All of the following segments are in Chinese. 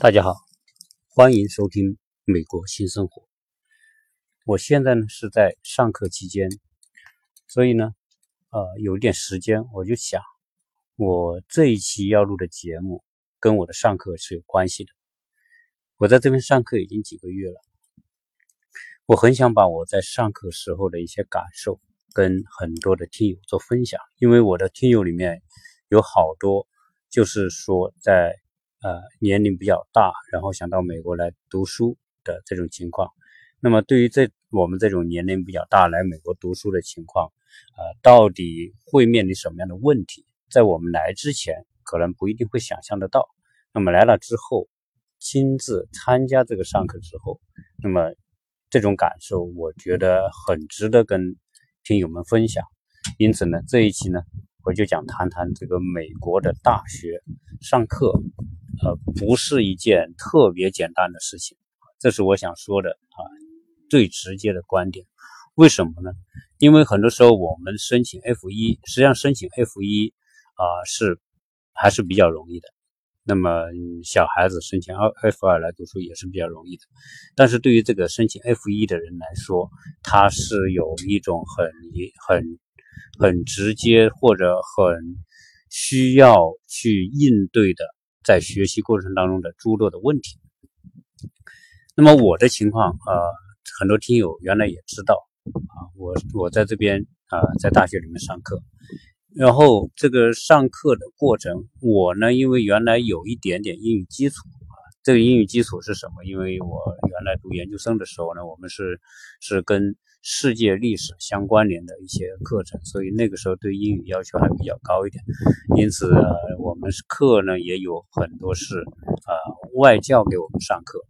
大家好，欢迎收听美国新生活。我现在呢是在上课期间，所以呢，呃，有一点时间，我就想，我这一期要录的节目跟我的上课是有关系的。我在这边上课已经几个月了，我很想把我在上课时候的一些感受跟很多的听友做分享，因为我的听友里面有好多就是说在。呃，年龄比较大，然后想到美国来读书的这种情况，那么对于这我们这种年龄比较大来美国读书的情况，呃，到底会面临什么样的问题？在我们来之前，可能不一定会想象得到。那么来了之后，亲自参加这个上课之后，那么这种感受，我觉得很值得跟听友们分享。因此呢，这一期呢，我就想谈谈这个美国的大学上课。呃，不是一件特别简单的事情，这是我想说的啊，最直接的观点。为什么呢？因为很多时候我们申请 F 一，实际上申请 F 一啊是还是比较容易的。那么小孩子申请二 F 二来读书也是比较容易的。但是对于这个申请 F 一的人来说，他是有一种很很很直接或者很需要去应对的。在学习过程当中的诸多的问题。那么我的情况啊，很多听友原来也知道啊，我我在这边啊，在大学里面上课，然后这个上课的过程，我呢，因为原来有一点点英语基础，这个英语基础是什么？因为我原来读研究生的时候呢，我们是是跟。世界历史相关联的一些课程，所以那个时候对英语要求还比较高一点。因此，我们课呢也有很多是啊外教给我们上课。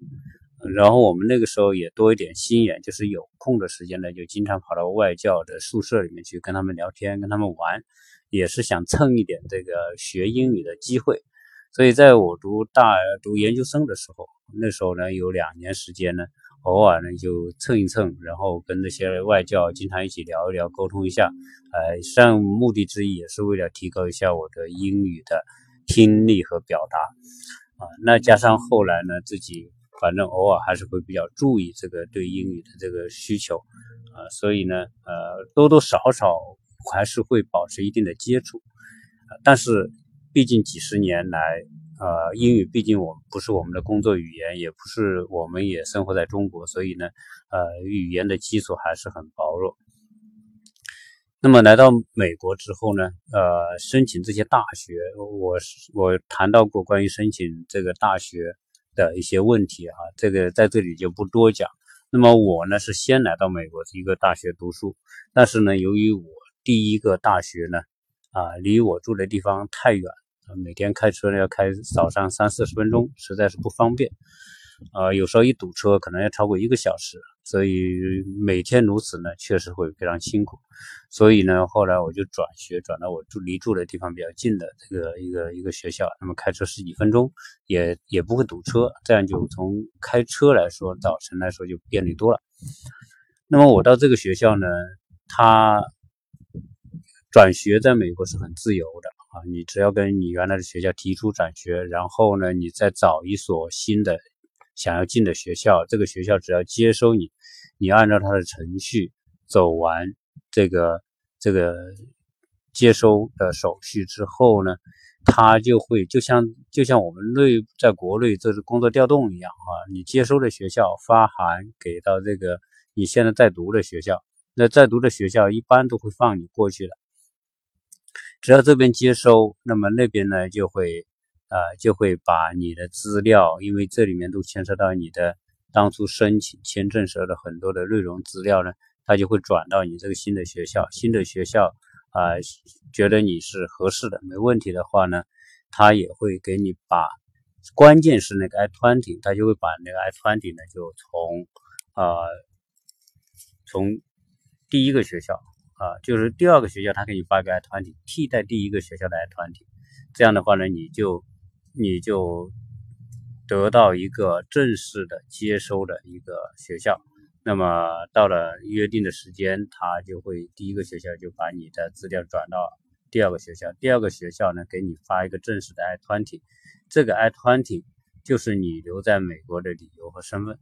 然后我们那个时候也多一点心眼，就是有空的时间呢，就经常跑到外教的宿舍里面去跟他们聊天、跟他们玩，也是想蹭一点这个学英语的机会。所以在我读大读研究生的时候，那时候呢有两年时间呢。偶尔呢就蹭一蹭，然后跟那些外教经常一起聊一聊，沟通一下。呃，实际上目的之一也是为了提高一下我的英语的听力和表达。啊，那加上后来呢，自己反正偶尔还是会比较注意这个对英语的这个需求。啊，所以呢，呃，多多少少还是会保持一定的接触。但是毕竟几十年来。呃，英语毕竟我不是我们的工作语言，也不是我们也生活在中国，所以呢，呃，语言的基础还是很薄弱。那么来到美国之后呢，呃，申请这些大学，我我谈到过关于申请这个大学的一些问题啊，这个在这里就不多讲。那么我呢是先来到美国一个大学读书，但是呢，由于我第一个大学呢，啊，离我住的地方太远。每天开车呢要开早上三四十分钟，实在是不方便。呃，有时候一堵车可能要超过一个小时，所以每天如此呢，确实会非常辛苦。所以呢，后来我就转学，转到我住离住的地方比较近的这个一个一个学校。那么开车十几分钟，也也不会堵车，这样就从开车来说，早晨来说就便利多了。那么我到这个学校呢，它转学在美国是很自由的。啊，你只要跟你原来的学校提出转学，然后呢，你再找一所新的想要进的学校，这个学校只要接收你，你按照他的程序走完这个这个接收的手续之后呢，他就会就像就像我们内在国内这是工作调动一样啊，你接收的学校发函给到这个你现在在读的学校，那在读的学校一般都会放你过去的。只要这边接收，那么那边呢就会，呃，就会把你的资料，因为这里面都牵涉到你的当初申请签证时候的很多的内容资料呢，他就会转到你这个新的学校。新的学校啊，觉得你是合适的、没问题的话呢，他也会给你把，关键是那个 I-20，他就会把那个 I-20 呢就从，呃，从第一个学校。啊，就是第二个学校，他给你发个 I 团体替代第一个学校的 I 团体，这样的话呢，你就你就得到一个正式的接收的一个学校。那么到了约定的时间，他就会第一个学校就把你的资料转到第二个学校，第二个学校呢给你发一个正式的 I 团体，这个 I 团体就是你留在美国的理由和身份。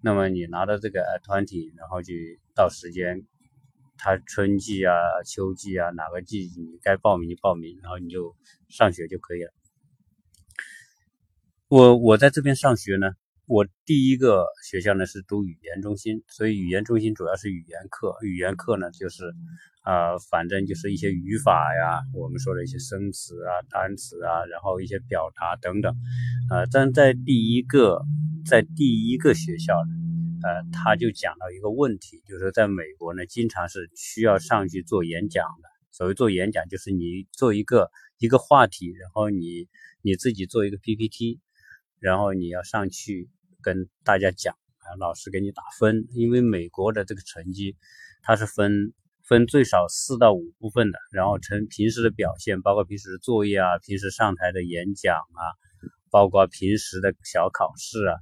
那么你拿到这个 I-20，然后去到时间，它春季啊、秋季啊哪个季你该报名就报名，然后你就上学就可以了。我我在这边上学呢。我第一个学校呢是读语言中心，所以语言中心主要是语言课。语言课呢就是，啊，反正就是一些语法呀，我们说的一些生词啊、单词啊，然后一些表达等等。呃，但在第一个，在第一个学校呢，呃，他就讲到一个问题，就是在美国呢，经常是需要上去做演讲的。所谓做演讲，就是你做一个一个话题，然后你你自己做一个 PPT，然后你要上去。跟大家讲啊，老师给你打分，因为美国的这个成绩，它是分分最少四到五部分的，然后成平时的表现，包括平时的作业啊，平时上台的演讲啊，包括平时的小考试啊，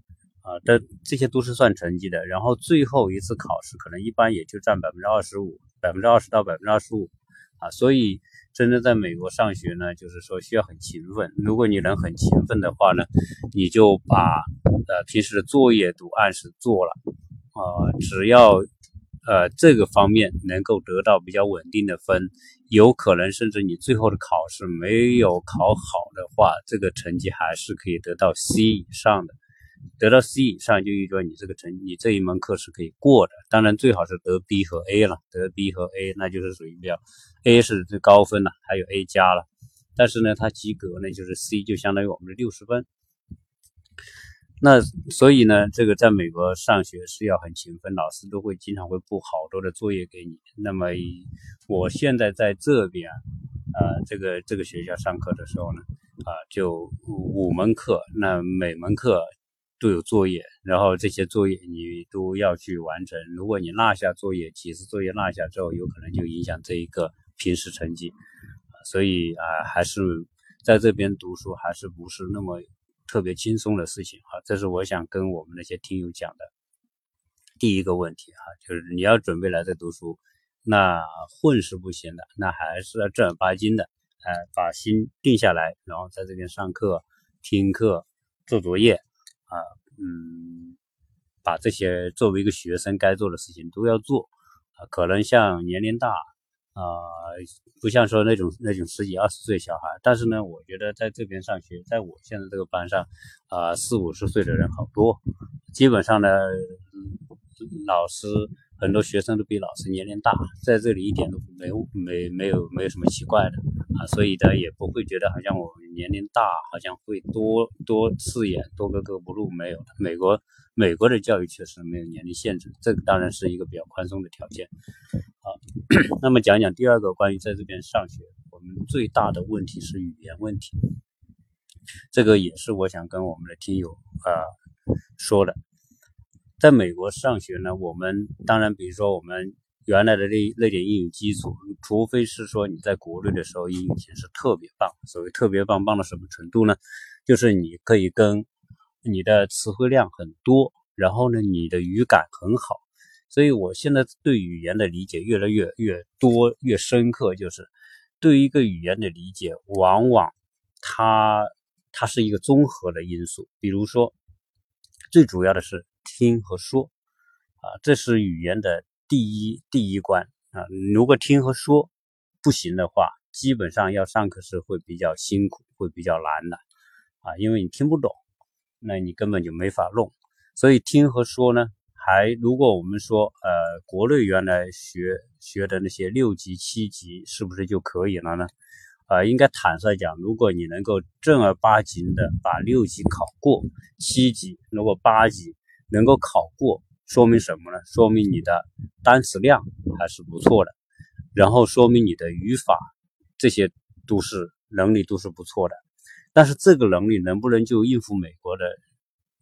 啊，这这些都是算成绩的。然后最后一次考试可能一般也就占百分之二十五，百分之二十到百分之二十五啊，所以。真正在美国上学呢，就是说需要很勤奋。如果你能很勤奋的话呢，你就把呃平时的作业都按时做了，啊，只要呃这个方面能够得到比较稳定的分，有可能甚至你最后的考试没有考好的话，这个成绩还是可以得到 C 以上的。得到 C 以上就意味着你这个成你这一门课是可以过的，当然最好是得 B 和 A 了，得 B 和 A 那就是属于比较 A 是最高分了，还有 A 加了，但是呢，它及格呢就是 C，就相当于我们的六十分。那所以呢，这个在美国上学是要很勤奋，老师都会经常会布好多的作业给你。那么我现在在这边，呃，这个这个学校上课的时候呢，啊，就五门课，那每门课。都有作业，然后这些作业你都要去完成。如果你落下作业，几次作业落下之后，有可能就影响这一个平时成绩。所以啊，还是在这边读书还是不是那么特别轻松的事情啊。这是我想跟我们那些听友讲的第一个问题哈，就是你要准备来这读书，那混是不行的，那还是要正儿八经的，哎，把心定下来，然后在这边上课、听课、做作业。啊，嗯，把这些作为一个学生该做的事情都要做啊。可能像年龄大啊，不像说那种那种十几二十岁小孩，但是呢，我觉得在这边上学，在我现在这个班上啊，四五十岁的人好多，基本上呢，老师。很多学生都比老师年龄大，在这里一点都没没没有没有什么奇怪的啊，所以呢也不会觉得好像我年龄大，好像会多多刺眼、多格格不入，没有。美国美国的教育确实没有年龄限制，这个当然是一个比较宽松的条件。好，那么讲讲第二个关于在这边上学，我们最大的问题是语言问题，这个也是我想跟我们的听友啊说的。在美国上学呢，我们当然，比如说我们原来的那那点英语基础，除非是说你在国内的时候英语其实特别棒，所谓特别棒，棒到什么程度呢？就是你可以跟你的词汇量很多，然后呢，你的语感很好。所以我现在对语言的理解越来越越多越深刻，就是对一个语言的理解，往往它它是一个综合的因素，比如说最主要的是。听和说，啊，这是语言的第一第一关啊。如果听和说不行的话，基本上要上课是会比较辛苦，会比较难的啊，因为你听不懂，那你根本就没法弄。所以听和说呢，还如果我们说，呃，国内原来学学的那些六级、七级，是不是就可以了呢？啊，应该坦率讲，如果你能够正儿八经的把六级考过，七级如果八级。能够考过，说明什么呢？说明你的单词量还是不错的，然后说明你的语法这些都是能力都是不错的。但是这个能力能不能就应付美国的，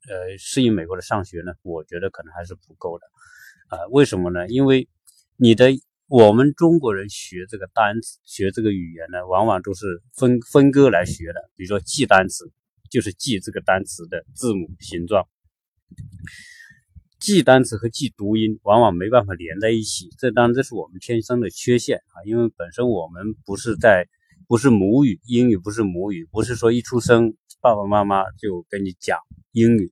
呃，适应美国的上学呢？我觉得可能还是不够的。啊，为什么呢？因为你的我们中国人学这个单词、学这个语言呢，往往都是分分割来学的。比如说记单词，就是记这个单词的字母形状。记单词和记读音往往没办法连在一起，这当然这是我们天生的缺陷啊，因为本身我们不是在不是母语，英语不是母语，不是说一出生爸爸妈妈就跟你讲英语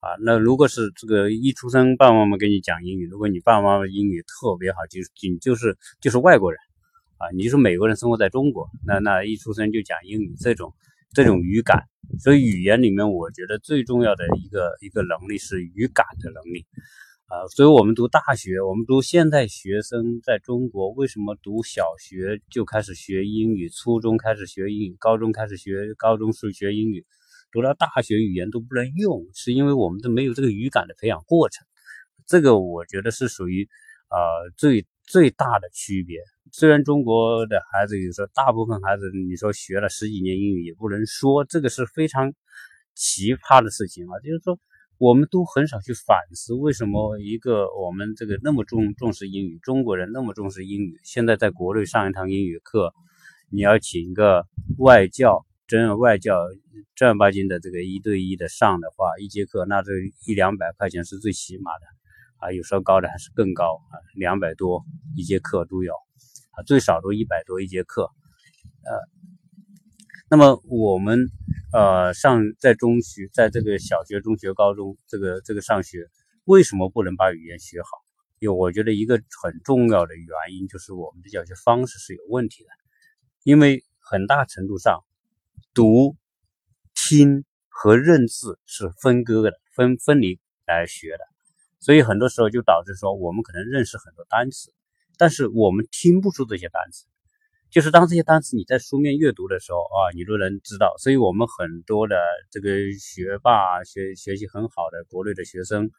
啊。那如果是这个一出生爸爸妈妈跟你讲英语，如果你爸爸妈妈英语特别好，就是你就是就是外国人啊，你是美国人生活在中国，那那一出生就讲英语，这种这种语感。所以语言里面，我觉得最重要的一个一个能力是语感的能力。啊，所以我们读大学，我们读现在学生在中国为什么读小学就开始学英语，初中开始学英语，高中开始学高中是学英语，读到大学语言都不能用，是因为我们都没有这个语感的培养过程。这个我觉得是属于呃最最大的区别。虽然中国的孩子有时候大部分孩子你说学了十几年英语也不能说，这个是非常奇葩的事情啊，就是说。我们都很少去反思，为什么一个我们这个那么重重视英语，中国人那么重视英语，现在在国内上一堂英语课，你要请个外教，真外教正儿八经的这个一对一的上的话，一节课那这一两百块钱是最起码的，啊，有时候高的还是更高啊，两百多一节课都有，啊，最少都一百多一节课，呃。那么我们，呃，上在中学，在这个小学、中学、高中，这个这个上学，为什么不能把语言学好？因为我觉得一个很重要的原因就是我们的教学方式是有问题的，因为很大程度上，读、听和认字是分割的、分分离来学的，所以很多时候就导致说，我们可能认识很多单词，但是我们听不出这些单词。就是当这些单词你在书面阅读的时候啊，你都能知道。所以，我们很多的这个学霸、学学习很好的国内的学生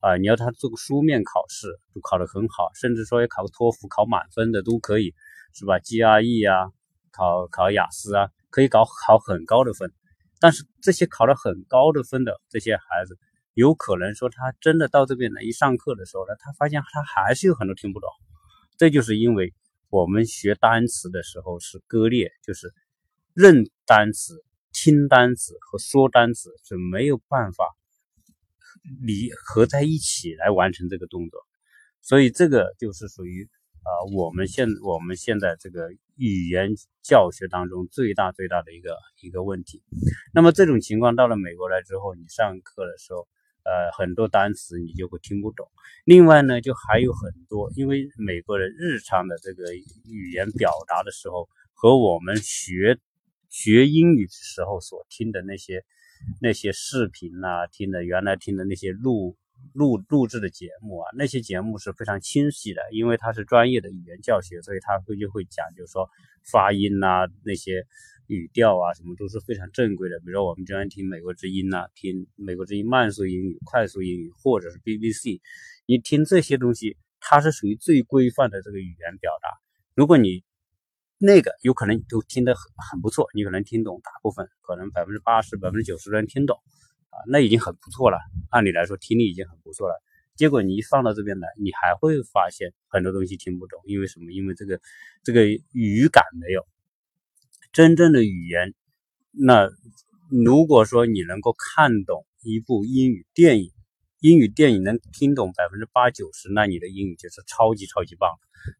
啊，你要他做个书面考试都考得很好，甚至说要考个托福考满分的都可以，是吧？GRE 啊，考考雅思啊，可以搞考很高的分。但是这些考了很高的分的这些孩子，有可能说他真的到这边来一上课的时候呢，他发现他还是有很多听不懂。这就是因为。我们学单词的时候是割裂，就是认单词、听单词和说单词是没有办法你合在一起来完成这个动作，所以这个就是属于啊我们现我们现在这个语言教学当中最大最大的一个一个问题。那么这种情况到了美国来之后，你上课的时候。呃，很多单词你就会听不懂。另外呢，就还有很多，因为美国人日常的这个语言表达的时候，和我们学学英语的时候所听的那些那些视频呐，听的原来听的那些录录录制的节目啊，那些节目是非常清晰的，因为它是专业的语言教学，所以他会就会讲，就是说发音呐那些。语调啊，什么都是非常正规的。比如说，我们经常听美国之音呐，听美国之音慢速英语、快速英语，或者是 BBC，你听这些东西，它是属于最规范的这个语言表达。如果你那个有可能都听得很很不错，你可能听懂大部分，可能百分之八十、百分之九十都能听懂啊，那已经很不错了。按理来说，听力已经很不错了。结果你一放到这边来，你还会发现很多东西听不懂，因为什么？因为这个这个语感没有。真正的语言，那如果说你能够看懂一部英语电影，英语电影能听懂百分之八九十，那你的英语就是超级超级棒。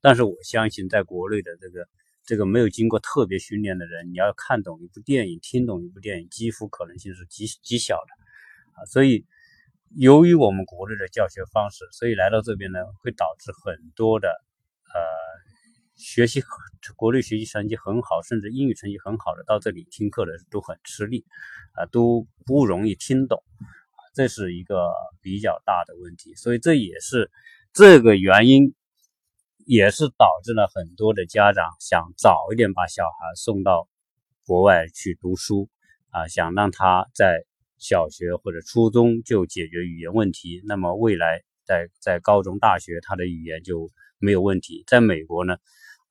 但是我相信，在国内的这个这个没有经过特别训练的人，你要看懂一部电影，听懂一部电影，几乎可能性是极极小的啊。所以，由于我们国内的教学方式，所以来到这边呢，会导致很多的呃。学习国内学习成绩很好，甚至英语成绩很好的到这里听课的都很吃力，啊，都不容易听懂，这是一个比较大的问题。所以这也是这个原因，也是导致了很多的家长想早一点把小孩送到国外去读书，啊，想让他在小学或者初中就解决语言问题，那么未来在在高中、大学他的语言就没有问题。在美国呢？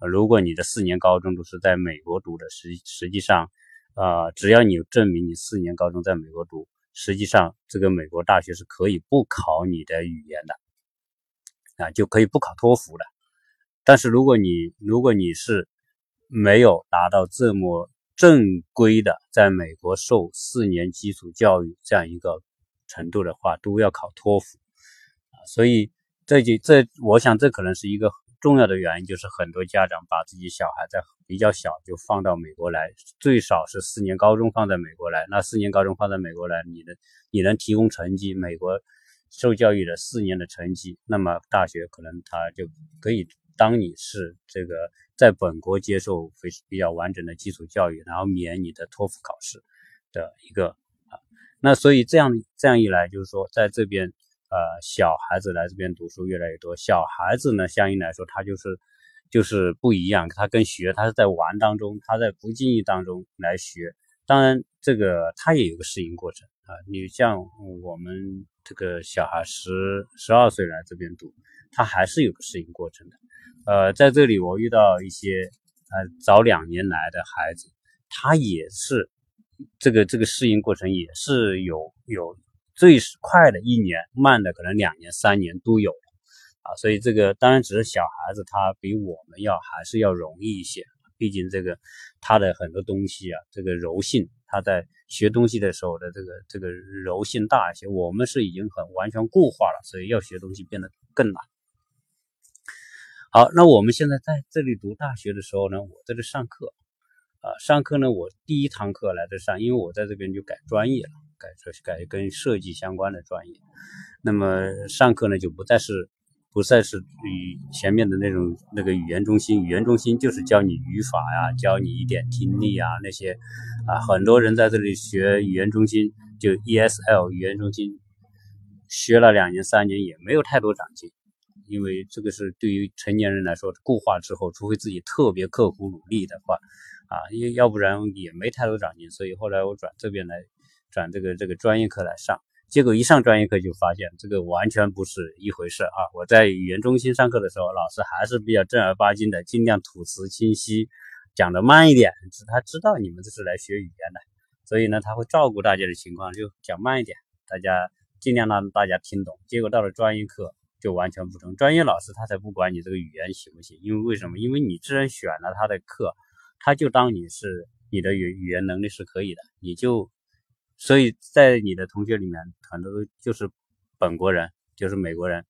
如果你的四年高中都是在美国读的，实实际上，啊，只要你证明你四年高中在美国读，实际上这个美国大学是可以不考你的语言的，啊，就可以不考托福的。但是如果你如果你是没有达到这么正规的在美国受四年基础教育这样一个程度的话，都要考托福，啊，所以这就这，我想这可能是一个。重要的原因就是很多家长把自己小孩在比较小就放到美国来，最少是四年高中放在美国来。那四年高中放在美国来，你的你能提供成绩，美国受教育的四年的成绩，那么大学可能他就可以当你是这个在本国接受非比较完整的基础教育，然后免你的托福考试的一个啊。那所以这样这样一来，就是说在这边。呃，小孩子来这边读书越来越多。小孩子呢，相应来说，他就是就是不一样。他跟学，他是在玩当中，他在不经意当中来学。当然，这个他也有个适应过程啊。你像我们这个小孩十十二岁来这边读，他还是有个适应过程的。呃，在这里我遇到一些呃早两年来的孩子，他也是这个这个适应过程也是有有。最快的一年，慢的可能两年、三年都有啊，所以这个当然只是小孩子，他比我们要还是要容易一些，毕竟这个他的很多东西啊，这个柔性，他在学东西的时候的这个这个柔性大一些，我们是已经很完全固化了，所以要学东西变得更难。好，那我们现在在这里读大学的时候呢，我在这上课啊，上课呢，我第一堂课来这上，因为我在这边就改专业了。改设改跟设计相关的专业，那么上课呢就不再是不再是与前面的那种那个语言中心，语言中心就是教你语法呀，教你一点听力啊那些啊，很多人在这里学语言中心就 ESL 语言中心学了两年三年也没有太多长进，因为这个是对于成年人来说固化之后，除非自己特别刻苦努力的话啊，要要不然也没太多长进，所以后来我转这边来。转这个这个专业课来上，结果一上专业课就发现这个完全不是一回事啊！我在语言中心上课的时候，老师还是比较正儿八经的，尽量吐词清晰，讲的慢一点，是他知道你们这是来学语言的，所以呢，他会照顾大家的情况，就讲慢一点，大家尽量让大家听懂。结果到了专业课就完全不同，专业老师他才不管你这个语言行不行，因为为什么？因为你既然选了他的课，他就当你是你的语语言能力是可以的，你就。所以在你的同学里面，很多都就是本国人，就是美国人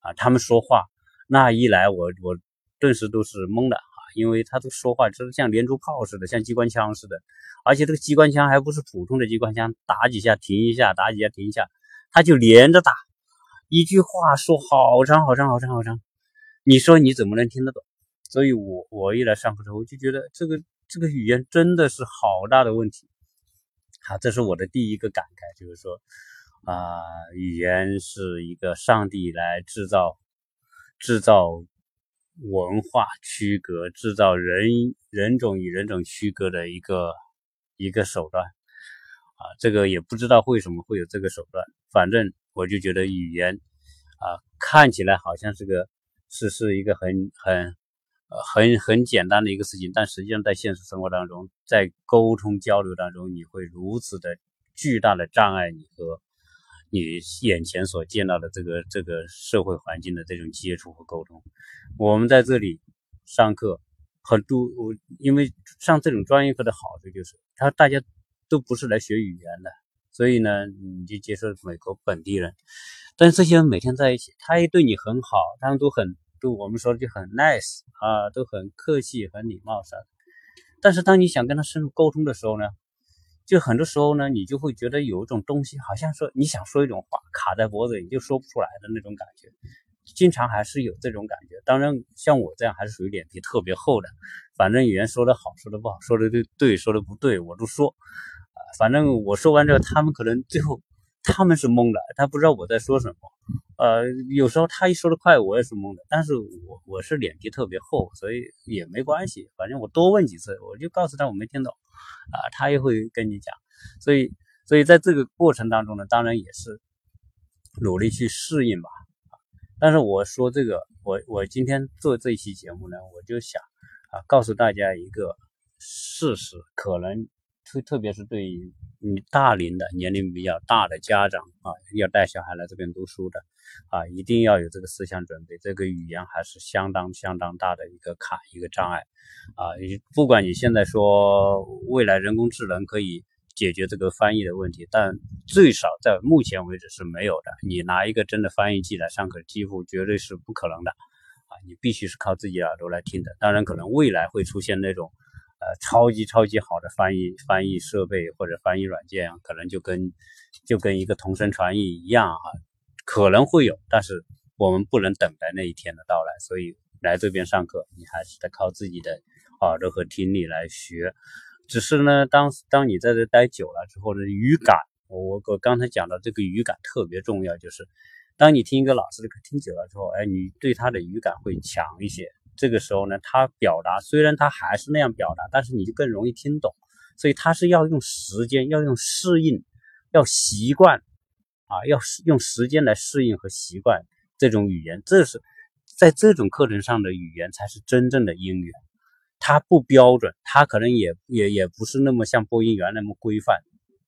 啊。他们说话那一来，我我顿时都是懵的啊，因为他都说话就是像连珠炮似的，像机关枪似的。而且这个机关枪还不是普通的机关枪，打几下停一下，打几下停一下，他就连着打，一句话说好长好长好长好长。你说你怎么能听得懂？所以我我一来上课之后，我就觉得这个这个语言真的是好大的问题。好，这是我的第一个感慨，就是说，啊，语言是一个上帝来制造、制造文化区隔、制造人人种与人种区隔的一个一个手段。啊，这个也不知道为什么会有这个手段，反正我就觉得语言，啊，看起来好像是个是是一个很很。很很简单的一个事情，但实际上在现实生活当中，在沟通交流当中，你会如此的巨大的障碍你和你眼前所见到的这个这个社会环境的这种接触和沟通。我们在这里上课，很多我因为上这种专业课的好处就是，他大家都不是来学语言的，所以呢，你就接受美国本地人，但这些人每天在一起，他也对你很好，他们都很。都我们说就很 nice 啊，都很客气、很礼貌啥的。但是当你想跟他深入沟通的时候呢，就很多时候呢，你就会觉得有一种东西，好像说你想说一种话卡在脖子你就说不出来的那种感觉，经常还是有这种感觉。当然，像我这样还是属于脸皮特别厚的，反正语言说的好，说的不好，说的对对，说的不对，我都说啊。反正我说完之后，他们可能最后他们是懵的，他不知道我在说什么。呃，有时候他一说的快，我也是懵的。但是我我是脸皮特别厚，所以也没关系。反正我多问几次，我就告诉他我没听懂，啊，他也会跟你讲。所以，所以在这个过程当中呢，当然也是努力去适应吧。但是我说这个，我我今天做这期节目呢，我就想啊，告诉大家一个事实，可能。特特别是对于你大龄的年龄比较大的家长啊，要带小孩来这边读书的啊，一定要有这个思想准备。这个语言还是相当相当大的一个坎，一个障碍啊。你不管你现在说未来人工智能可以解决这个翻译的问题，但最少在目前为止是没有的。你拿一个真的翻译机来上课，几乎绝对是不可能的啊，你必须是靠自己耳朵来听的。当然，可能未来会出现那种呃超级超级好的翻译翻译设备或者翻译软件，可能就跟就跟一个同声传译一样啊，可能会有，但是我们不能等待那一天的到来。所以来这边上课，你还是得靠自己的耳朵和听力来学。只是呢，当当你在这待久了之后呢，语感，我我刚才讲的这个语感特别重要，就是当你听一个老师的课听久了之后，哎，你对他的语感会强一些。这个时候呢，他表达虽然他还是那样表达，但是你就更容易听懂。所以他是要用时间，要用适应，要习惯啊，要用时间来适应和习惯这种语言。这是在这种课程上的语言才是真正的英语。它不标准，它可能也也也不是那么像播音员那么规范，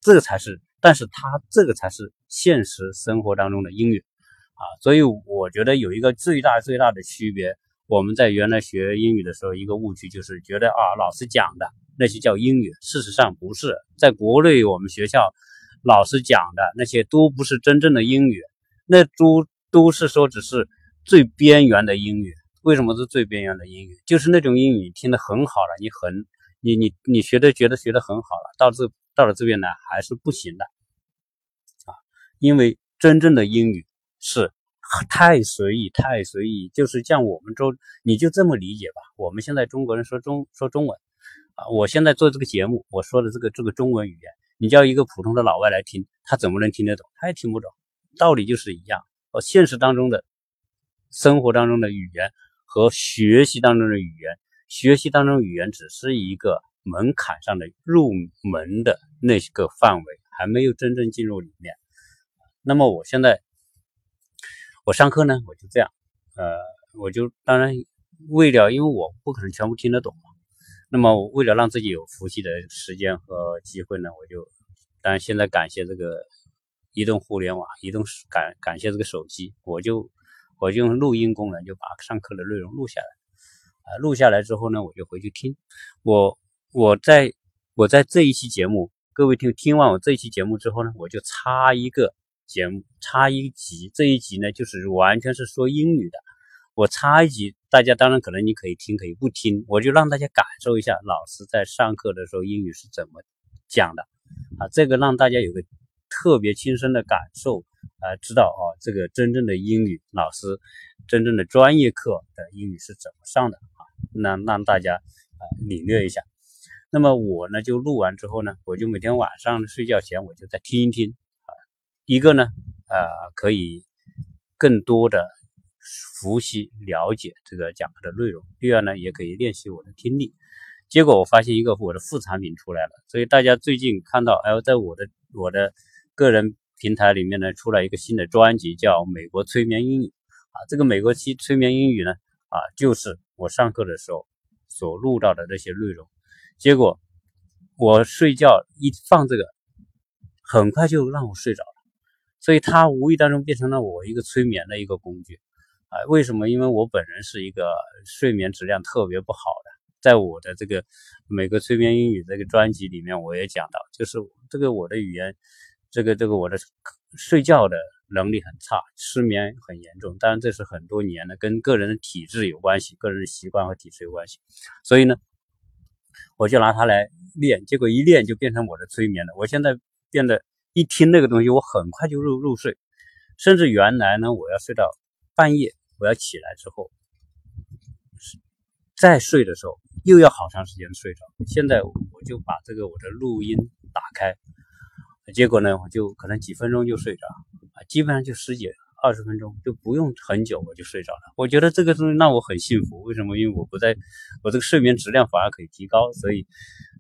这个才是，但是它这个才是现实生活当中的英语啊，所以我觉得有一个最大最大的区别，我们在原来学英语的时候，一个误区就是觉得啊，老师讲的那些叫英语，事实上不是，在国内我们学校老师讲的那些都不是真正的英语，那都都是说只是最边缘的英语。为什么是最边缘的英语？就是那种英语听得很好了，你很你你你学的觉得学得很好了，到这到了这边来还是不行的啊！因为真正的英语是 太随意，太随意，就是像我们中你就这么理解吧。我们现在中国人说中说中文啊，我现在做这个节目，我说的这个这个中文语言，你叫一个普通的老外来听，他怎么能听得懂？他也听不懂，道理就是一样。哦，现实当中的生活当中的语言。和学习当中的语言，学习当中语言只是一个门槛上的入门的那个范围，还没有真正进入里面。那么我现在我上课呢，我就这样，呃，我就当然为了，因为我不可能全部听得懂嘛。那么为了让自己有复习的时间和机会呢，我就当然现在感谢这个移动互联网，移动感感谢这个手机，我就。我就用录音功能，就把上课的内容录下来，啊，录下来之后呢，我就回去听。我我在我在这一期节目，各位听听完我这一期节目之后呢，我就插一个节目，插一集。这一集呢，就是完全是说英语的。我插一集，大家当然可能你可以听，可以不听，我就让大家感受一下老师在上课的时候英语是怎么讲的，啊，这个让大家有个特别亲身的感受。啊，知道啊，这个真正的英语老师，真正的专业课的英语是怎么上的啊？那让大家啊领略一下。那么我呢，就录完之后呢，我就每天晚上睡觉前我就再听一听。一个呢，呃，可以更多的熟悉了解这个讲课的内容；第二呢，也可以练习我的听力。结果我发现一个我的副产品出来了，所以大家最近看到，哎，在我的我的个人。平台里面呢出来一个新的专辑，叫《美国催眠英语》啊，这个美国期催眠英语呢啊，就是我上课的时候所录到的这些内容。结果我睡觉一放这个，很快就让我睡着，所以它无意当中变成了我一个催眠的一个工具啊。为什么？因为我本人是一个睡眠质量特别不好的，在我的这个《美国催眠英语》这个专辑里面，我也讲到，就是这个我的语言。这个这个我的睡觉的能力很差，失眠很严重，当然这是很多年的，跟个人的体质有关系，个人的习惯和体质有关系。所以呢，我就拿它来练，结果一练就变成我的催眠了。我现在变得一听那个东西，我很快就入入睡，甚至原来呢，我要睡到半夜，我要起来之后再睡的时候，又要好长时间睡着。现在我就把这个我的录音打开。结果呢，我就可能几分钟就睡着，啊，基本上就十几二十分钟，就不用很久我就睡着了。我觉得这个东西让我很幸福。为什么？因为我不在，我这个睡眠质量反而可以提高。所以，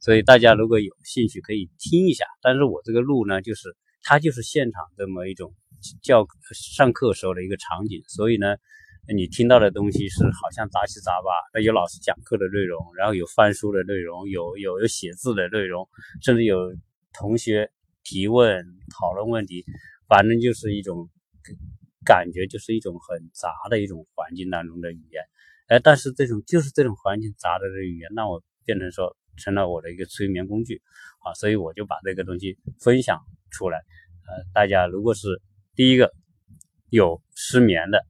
所以大家如果有兴趣可以听一下。但是我这个录呢，就是它就是现场这么一种教上课时候的一个场景。所以呢，你听到的东西是好像杂七杂八，那有老师讲课的内容，然后有翻书的内容，有有有写字的内容，甚至有同学。提问、讨论问题，反正就是一种感觉，就是一种很杂的一种环境当中的语言。哎，但是这种就是这种环境杂的这语言，让我变成说成了我的一个催眠工具啊，所以我就把这个东西分享出来。呃，大家如果是第一个有失眠的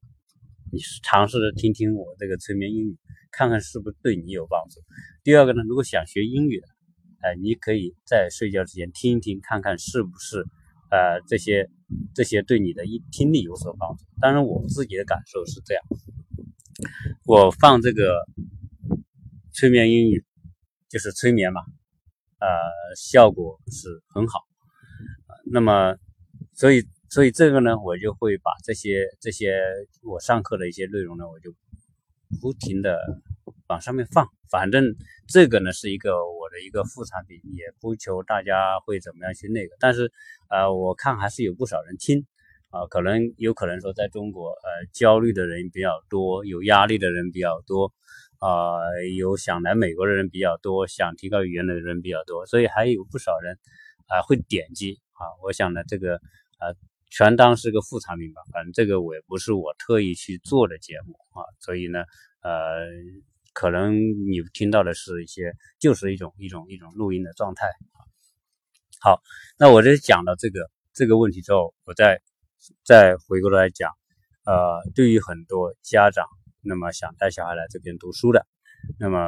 你尝试着听听我这个催眠英语，看看是不是对你有帮助。第二个呢，如果想学英语的，哎，你可以在睡觉之前听一听，看看是不是呃这些这些对你的一听力有所帮助。当然，我自己的感受是这样，我放这个催眠英语，就是催眠嘛，呃，效果是很好。那么，所以。所以这个呢，我就会把这些这些我上课的一些内容呢，我就不停的往上面放。反正这个呢是一个我的一个副产品，也不求大家会怎么样去那个。但是呃，我看还是有不少人听啊，可能有可能说在中国呃焦虑的人比较多，有压力的人比较多啊，有想来美国的人比较多，想提高语言的人比较多，所以还有不少人啊会点击啊。我想呢，这个啊。全当是个副产品吧，反正这个我也不是我特意去做的节目啊，所以呢，呃，可能你听到的是一些，就是一种一种一种录音的状态好，那我这讲到这个这个问题之后，我再再回过头来讲，呃，对于很多家长，那么想带小孩来这边读书的，那么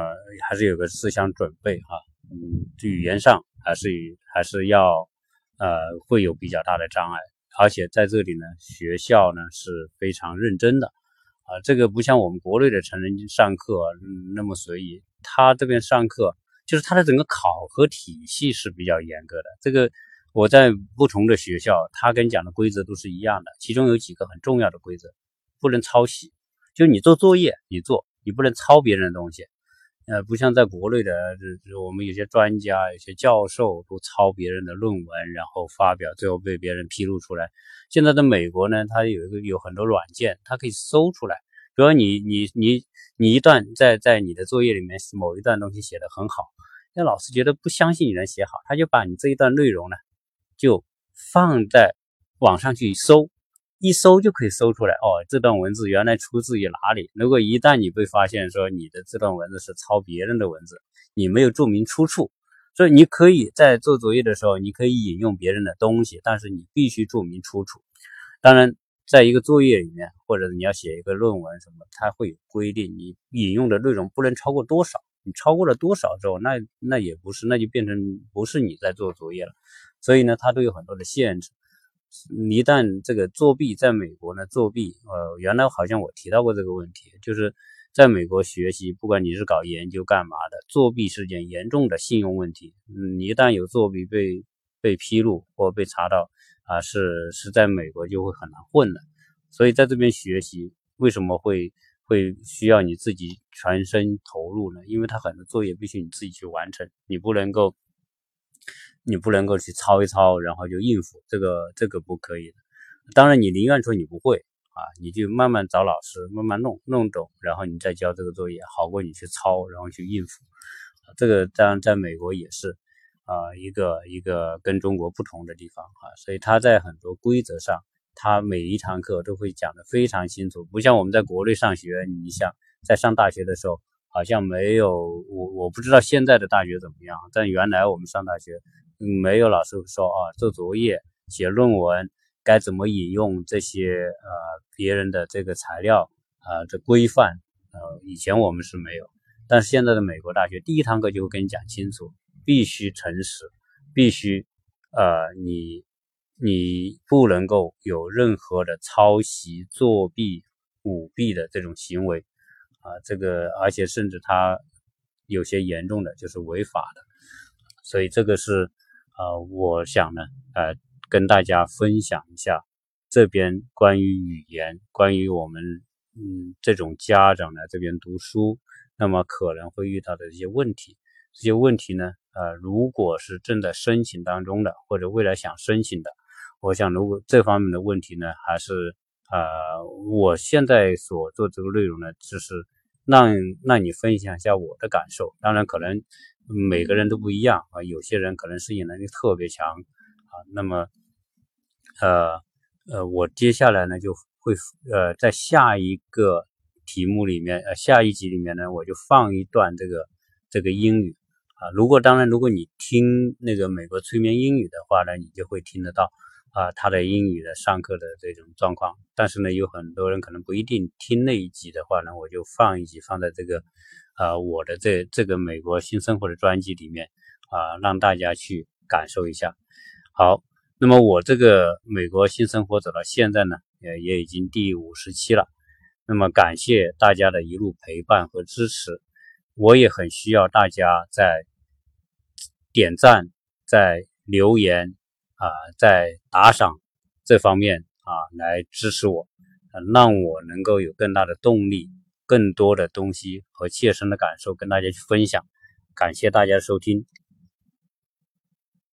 还是有个思想准备哈，嗯，语言上还是还是要呃会有比较大的障碍。而且在这里呢，学校呢是非常认真的，啊，这个不像我们国内的成人上课那么随意，他这边上课就是他的整个考核体系是比较严格的。这个我在不同的学校，他跟你讲的规则都是一样的，其中有几个很重要的规则，不能抄袭，就你做作业你做，你不能抄别人的东西。呃，不像在国内的，这这我们有些专家、有些教授都抄别人的论文，然后发表，最后被别人披露出来。现在在美国呢，它有一个有很多软件，它可以搜出来。比如你你你你一段在在你的作业里面某一段东西写的很好，那老师觉得不相信你能写好，他就把你这一段内容呢，就放在网上去搜。一搜就可以搜出来哦，这段文字原来出自于哪里？如果一旦你被发现说你的这段文字是抄别人的文字，你没有注明出处，所以你可以在做作业的时候，你可以引用别人的东西，但是你必须注明出处。当然，在一个作业里面，或者你要写一个论文什么，它会有规定，你引用的内容不能超过多少。你超过了多少之后，那那也不是，那就变成不是你在做作业了。所以呢，它都有很多的限制。一旦这个作弊，在美国呢，作弊，呃，原来好像我提到过这个问题，就是在美国学习，不管你是搞研究干嘛的，作弊是件严重的信用问题。嗯，一旦有作弊被被披露或被查到，啊，是是在美国就会很难混的。所以在这边学习，为什么会会需要你自己全身投入呢？因为他很多作业必须你自己去完成，你不能够。你不能够去抄一抄，然后就应付这个，这个不可以的。当然，你宁愿说你不会啊，你就慢慢找老师，慢慢弄弄懂，然后你再交这个作业，好过你去抄，然后去应付。这个当然在美国也是啊，一个一个跟中国不同的地方啊，所以他在很多规则上，他每一堂课都会讲的非常清楚，不像我们在国内上学，你像在上大学的时候，好像没有我我不知道现在的大学怎么样，但原来我们上大学。没有老师说啊，做作业、写论文该怎么引用这些呃别人的这个材料啊，这规范呃以前我们是没有，但是现在的美国大学第一堂课就会跟你讲清楚，必须诚实，必须呃你你不能够有任何的抄袭、作弊、舞弊的这种行为啊，这个而且甚至他有些严重的就是违法的，所以这个是。呃，我想呢，呃，跟大家分享一下这边关于语言，关于我们嗯这种家长来这边读书，那么可能会遇到的一些问题。这些问题呢，呃，如果是正在申请当中的，或者未来想申请的，我想如果这方面的问题呢，还是呃，我现在所做这个内容呢，就是让让你分享一下我的感受。当然可能。每个人都不一样啊，有些人可能适应能力特别强啊。那么，呃呃，我接下来呢就会呃在下一个题目里面，呃下一集里面呢，我就放一段这个这个英语啊。如果当然，如果你听那个美国催眠英语的话呢，你就会听得到啊他的英语的上课的这种状况。但是呢，有很多人可能不一定听那一集的话呢，我就放一集放在这个啊我的这这个美国新生活的专辑里面啊，让大家去感受一下。好，那么我这个美国新生活走到现在呢，也也已经第五十期了。那么感谢大家的一路陪伴和支持，我也很需要大家在点赞、在留言啊、在打赏这方面啊来支持我，让我能够有更大的动力、更多的东西和切身的感受跟大家去分享。感谢大家收听。